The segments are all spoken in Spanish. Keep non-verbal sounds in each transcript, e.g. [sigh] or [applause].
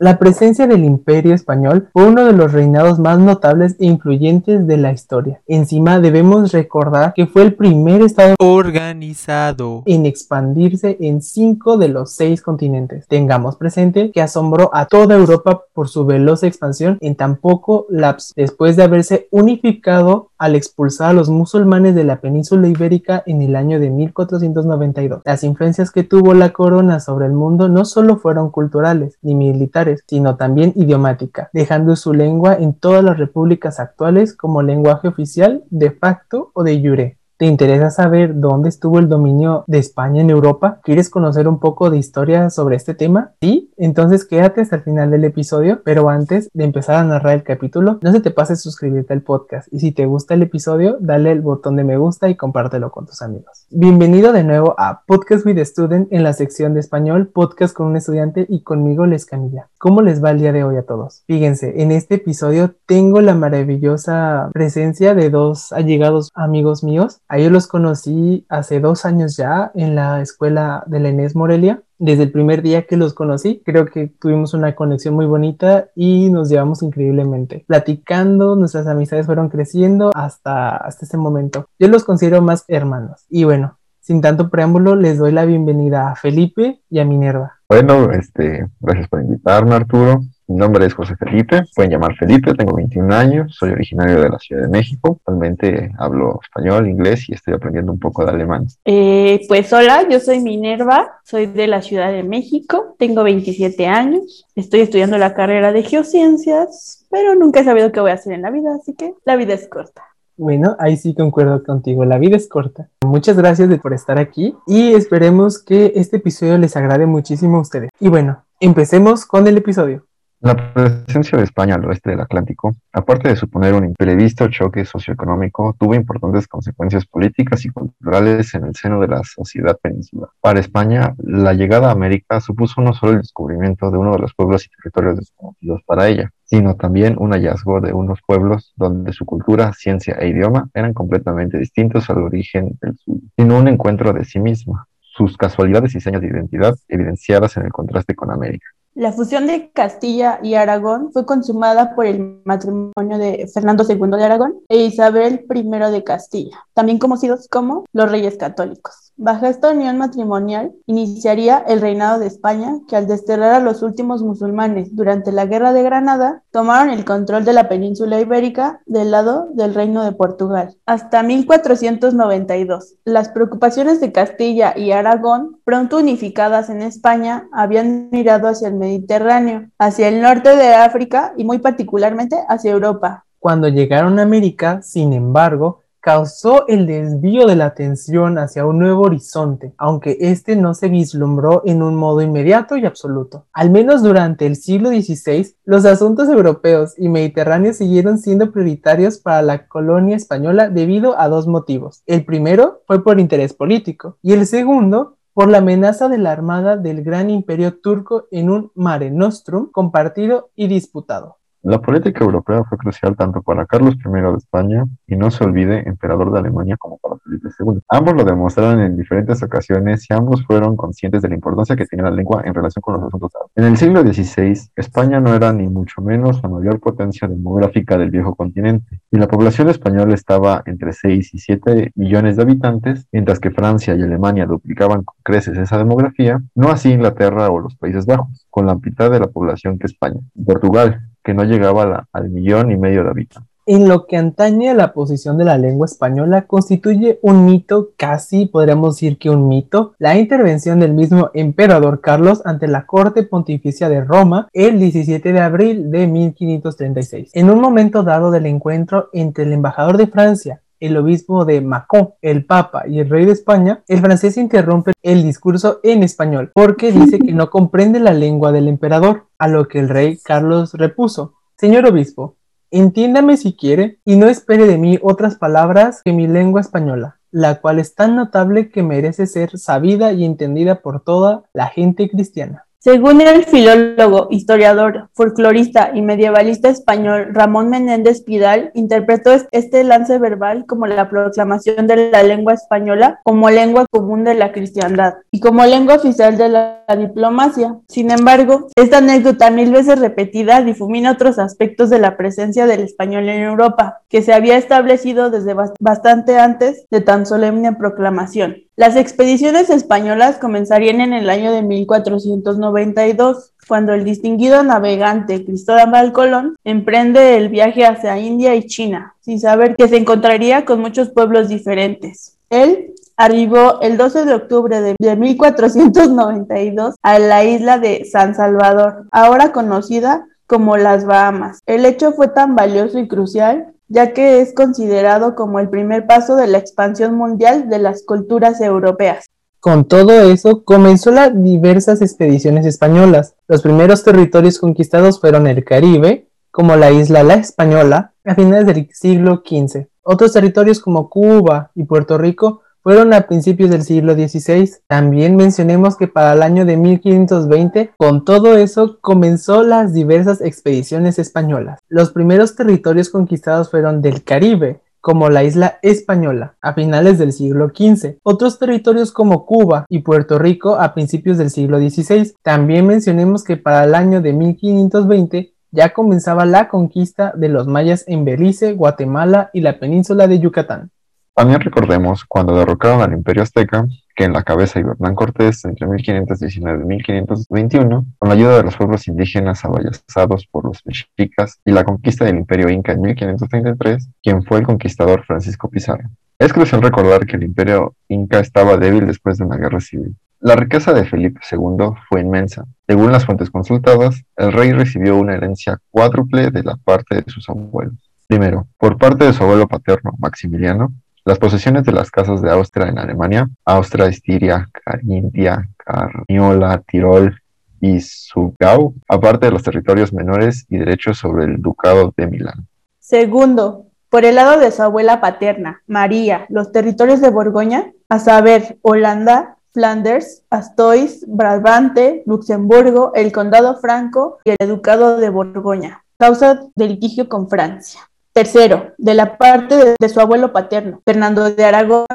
La presencia del Imperio español fue uno de los reinados más notables e influyentes de la historia. Encima debemos recordar que fue el primer estado organizado en expandirse en cinco de los seis continentes. Tengamos presente que asombró a toda Europa por su veloz expansión en tan poco lapso, después de haberse unificado al expulsar a los musulmanes de la península ibérica en el año de 1492. Las influencias que tuvo la corona sobre el mundo no solo fueron culturales ni militares, sino también idiomáticas, dejando su lengua en todas las repúblicas actuales como lenguaje oficial, de facto o de jure. ¿Te interesa saber dónde estuvo el dominio de España en Europa? ¿Quieres conocer un poco de historia sobre este tema? Sí, entonces quédate hasta el final del episodio, pero antes de empezar a narrar el capítulo, no se te pase suscribirte al podcast y si te gusta el episodio, dale el botón de me gusta y compártelo con tus amigos. Bienvenido de nuevo a Podcast with Student en la sección de español, podcast con un estudiante y conmigo Les Camilla. ¿Cómo les va el día de hoy a todos? Fíjense, en este episodio tengo la maravillosa presencia de dos allegados amigos míos a ellos los conocí hace dos años ya en la escuela de la Inés Morelia. Desde el primer día que los conocí, creo que tuvimos una conexión muy bonita y nos llevamos increíblemente. Platicando, nuestras amistades fueron creciendo hasta, hasta este momento. Yo los considero más hermanos. Y bueno, sin tanto preámbulo, les doy la bienvenida a Felipe y a Minerva. Bueno, este, gracias por invitarme, Arturo. Mi nombre es José Felipe, pueden llamar Felipe, tengo 21 años, soy originario de la Ciudad de México, actualmente hablo español, inglés y estoy aprendiendo un poco de alemán. Eh, pues hola, yo soy Minerva, soy de la Ciudad de México, tengo 27 años, estoy estudiando la carrera de geociencias, pero nunca he sabido qué voy a hacer en la vida, así que la vida es corta. Bueno, ahí sí concuerdo contigo, la vida es corta. Muchas gracias por estar aquí y esperemos que este episodio les agrade muchísimo a ustedes. Y bueno, empecemos con el episodio. La presencia de España al oeste del Atlántico, aparte de suponer un imprevisto choque socioeconómico, tuvo importantes consecuencias políticas y culturales en el seno de la sociedad peninsular. Para España, la llegada a América supuso no solo el descubrimiento de uno de los pueblos y territorios desconocidos para ella, sino también un hallazgo de unos pueblos donde su cultura, ciencia e idioma eran completamente distintos al origen del suyo, sino un encuentro de sí misma, sus casualidades y señas de identidad evidenciadas en el contraste con América. La fusión de Castilla y Aragón fue consumada por el matrimonio de Fernando II de Aragón e Isabel I de Castilla, también conocidos como los Reyes Católicos. Bajo esta unión matrimonial iniciaría el reinado de España, que al desterrar a los últimos musulmanes durante la Guerra de Granada, tomaron el control de la península ibérica del lado del reino de Portugal. Hasta 1492, las preocupaciones de Castilla y Aragón, pronto unificadas en España, habían mirado hacia el Mediterráneo, hacia el norte de África y muy particularmente hacia Europa. Cuando llegaron a América, sin embargo, causó el desvío de la atención hacia un nuevo horizonte, aunque este no se vislumbró en un modo inmediato y absoluto. Al menos durante el siglo XVI, los asuntos europeos y mediterráneos siguieron siendo prioritarios para la colonia española debido a dos motivos. El primero fue por interés político y el segundo por la amenaza de la armada del gran imperio turco en un mare nostrum compartido y disputado. La política europea fue crucial tanto para Carlos I de España y no se olvide, emperador de Alemania, como para Felipe II. Ambos lo demostraron en diferentes ocasiones y ambos fueron conscientes de la importancia que tenía la lengua en relación con los asuntos. En el siglo XVI, España no era ni mucho menos la mayor potencia demográfica del viejo continente y la población española estaba entre 6 y 7 millones de habitantes, mientras que Francia y Alemania duplicaban con creces esa demografía, no así Inglaterra o los Países Bajos, con la mitad de la población que España. Portugal, que no llegaba al millón y medio de habitantes. En lo que antañe a la posición de la lengua española constituye un mito, casi podríamos decir que un mito, la intervención del mismo emperador Carlos ante la corte pontificia de Roma el 17 de abril de 1536. En un momento dado del encuentro entre el embajador de Francia el obispo de Macón, el papa y el rey de España, el francés interrumpe el discurso en español porque dice que no comprende la lengua del emperador, a lo que el rey Carlos repuso, Señor obispo, entiéndame si quiere y no espere de mí otras palabras que mi lengua española la cual es tan notable que merece ser sabida y entendida por toda la gente cristiana. Según el filólogo, historiador, folclorista y medievalista español Ramón Menéndez Pidal, interpretó este lance verbal como la proclamación de la lengua española como lengua común de la cristiandad y como lengua oficial de la diplomacia. Sin embargo, esta anécdota mil veces repetida difumina otros aspectos de la presencia del español en Europa, que se había establecido desde bastante antes de tan solemne proclamación. Las expediciones españolas comenzarían en el año de 1492, cuando el distinguido navegante Cristóbal Colón emprende el viaje hacia India y China, sin saber que se encontraría con muchos pueblos diferentes. Él arribó el 12 de octubre de 1492 a la isla de San Salvador, ahora conocida como las Bahamas. El hecho fue tan valioso y crucial ya que es considerado como el primer paso de la expansión mundial de las culturas europeas. Con todo eso, comenzó las diversas expediciones españolas. Los primeros territorios conquistados fueron el Caribe, como la isla La Española, a finales del siglo XV. Otros territorios como Cuba y Puerto Rico fueron a principios del siglo XVI. También mencionemos que para el año de 1520, con todo eso, comenzó las diversas expediciones españolas. Los primeros territorios conquistados fueron del Caribe, como la isla española a finales del siglo XV, otros territorios como Cuba y Puerto Rico a principios del siglo XVI. También mencionemos que para el año de 1520 ya comenzaba la conquista de los mayas en Belice, Guatemala y la península de Yucatán. También recordemos cuando derrocaron al Imperio Azteca, que en la cabeza iba Hernán Cortés entre 1519 y 1521, con la ayuda de los pueblos indígenas avallazados por los mexicas y la conquista del Imperio Inca en 1533, quien fue el conquistador Francisco Pizarro. Es crucial recordar que el Imperio Inca estaba débil después de una guerra civil. La riqueza de Felipe II fue inmensa. Según las fuentes consultadas, el rey recibió una herencia cuádruple de la parte de sus abuelos. Primero, por parte de su abuelo paterno, Maximiliano, las posesiones de las casas de Austria en Alemania, Austria, Estiria, Carintia, Carniola, Tirol y Sugau, aparte de los territorios menores y derechos sobre el Ducado de Milán. Segundo, por el lado de su abuela paterna, María, los territorios de Borgoña, a saber, Holanda, Flanders, Astois, Brabante, Luxemburgo, el Condado Franco y el Ducado de Borgoña, causa de litigio con Francia. Tercero, de la parte de, su abuelo paterno, Fernando de Aragón,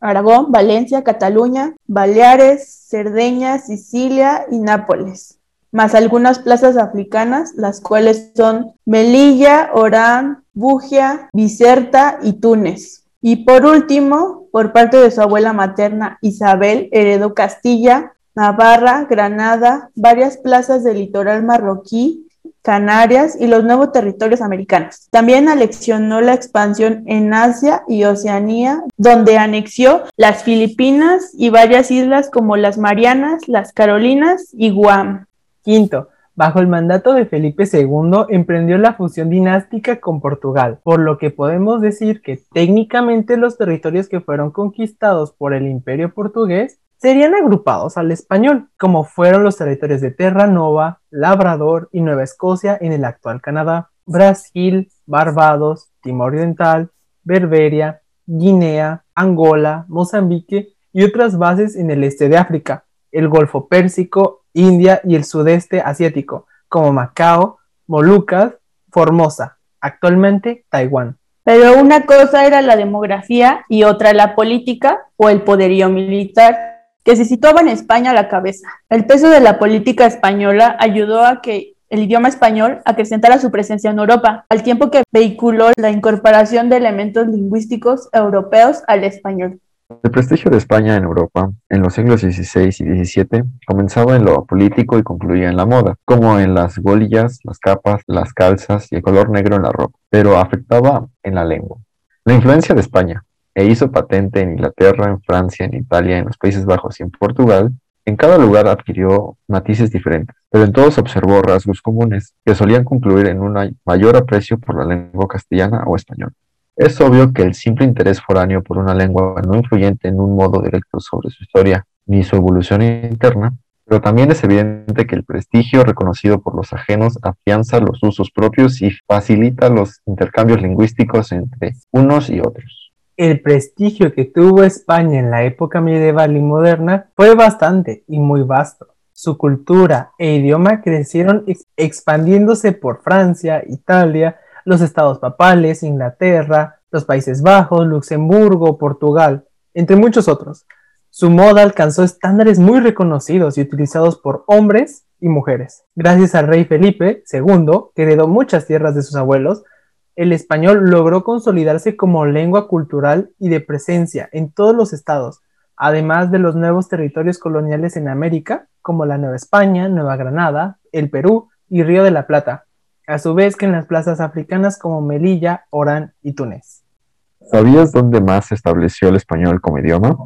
Aragón, Valencia, Cataluña, Baleares, Cerdeña, Sicilia y Nápoles, más algunas plazas africanas, las cuales son Melilla, Orán, Bugia, Bicerta y Túnez. Y por último, por parte de su abuela materna, Isabel, heredó Castilla, Navarra, Granada, varias plazas del litoral marroquí, Canarias y los nuevos territorios americanos. También aleccionó la expansión en Asia y Oceanía, donde anexió las Filipinas y varias islas como las Marianas, las Carolinas y Guam. Quinto, bajo el mandato de Felipe II emprendió la fusión dinástica con Portugal, por lo que podemos decir que técnicamente los territorios que fueron conquistados por el imperio portugués serían agrupados al español, como fueron los territorios de Terra Nova, Labrador y Nueva Escocia en el actual Canadá, Brasil, Barbados, Timor Oriental, Berberia, Guinea, Angola, Mozambique y otras bases en el este de África, el Golfo Pérsico, India y el sudeste asiático, como Macao, Molucas, Formosa, actualmente Taiwán. Pero una cosa era la demografía y otra la política o el poderío militar que se situaba en España a la cabeza. El peso de la política española ayudó a que el idioma español acrecentara su presencia en Europa, al tiempo que vehiculó la incorporación de elementos lingüísticos europeos al español. El prestigio de España en Europa en los siglos XVI y XVII comenzaba en lo político y concluía en la moda, como en las golillas, las capas, las calzas y el color negro en la ropa, pero afectaba en la lengua. La influencia de España, e hizo patente en Inglaterra, en Francia, en Italia, en los Países Bajos y en Portugal, en cada lugar adquirió matices diferentes, pero en todos observó rasgos comunes que solían concluir en un mayor aprecio por la lengua castellana o española. Es obvio que el simple interés foráneo por una lengua no influyente en un modo directo sobre su historia ni su evolución interna, pero también es evidente que el prestigio reconocido por los ajenos afianza los usos propios y facilita los intercambios lingüísticos entre unos y otros. El prestigio que tuvo España en la época medieval y moderna fue bastante y muy vasto. Su cultura e idioma crecieron ex- expandiéndose por Francia, Italia, los estados papales, Inglaterra, los Países Bajos, Luxemburgo, Portugal, entre muchos otros. Su moda alcanzó estándares muy reconocidos y utilizados por hombres y mujeres. Gracias al rey Felipe II, que heredó muchas tierras de sus abuelos, el español logró consolidarse como lengua cultural y de presencia en todos los estados, además de los nuevos territorios coloniales en América, como la Nueva España, Nueva Granada, el Perú y Río de la Plata, a su vez que en las plazas africanas como Melilla, Orán y Túnez. ¿Sabías dónde más se estableció el español como idioma?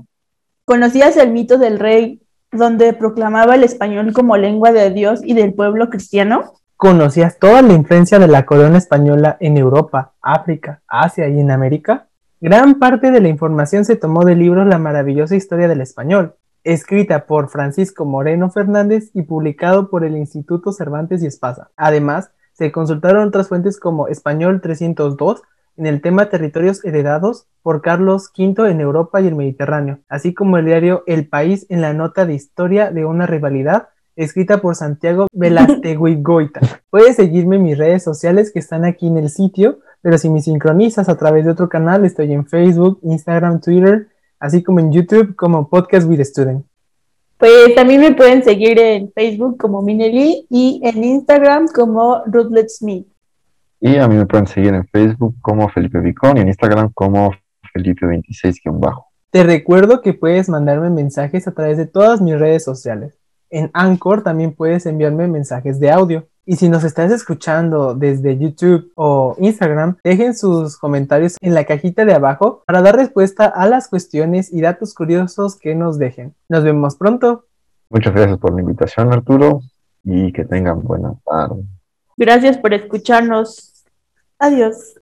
¿Conocías el mito del rey donde proclamaba el español como lengua de Dios y del pueblo cristiano? ¿Conocías toda la influencia de la corona española en Europa, África, Asia y en América? Gran parte de la información se tomó del libro La maravillosa historia del español, escrita por Francisco Moreno Fernández y publicado por el Instituto Cervantes y Espasa. Además, se consultaron otras fuentes como Español 302 en el tema territorios heredados por Carlos V en Europa y el Mediterráneo, así como el diario El País en la nota de historia de una rivalidad escrita por Santiago [laughs] Velastegui-Goita. Puedes seguirme en mis redes sociales que están aquí en el sitio, pero si me sincronizas a través de otro canal, estoy en Facebook, Instagram, Twitter, así como en YouTube como Podcast with Student. Pues también me pueden seguir en Facebook como Mineli y en Instagram como Ruthless Smith. Y a mí me pueden seguir en Facebook como Felipe Vicón y en Instagram como Felipe26-bajo. Te recuerdo que puedes mandarme mensajes a través de todas mis redes sociales. En Anchor también puedes enviarme mensajes de audio. Y si nos estás escuchando desde YouTube o Instagram, dejen sus comentarios en la cajita de abajo para dar respuesta a las cuestiones y datos curiosos que nos dejen. Nos vemos pronto. Muchas gracias por la invitación, Arturo, y que tengan buena tarde. Gracias por escucharnos. Adiós.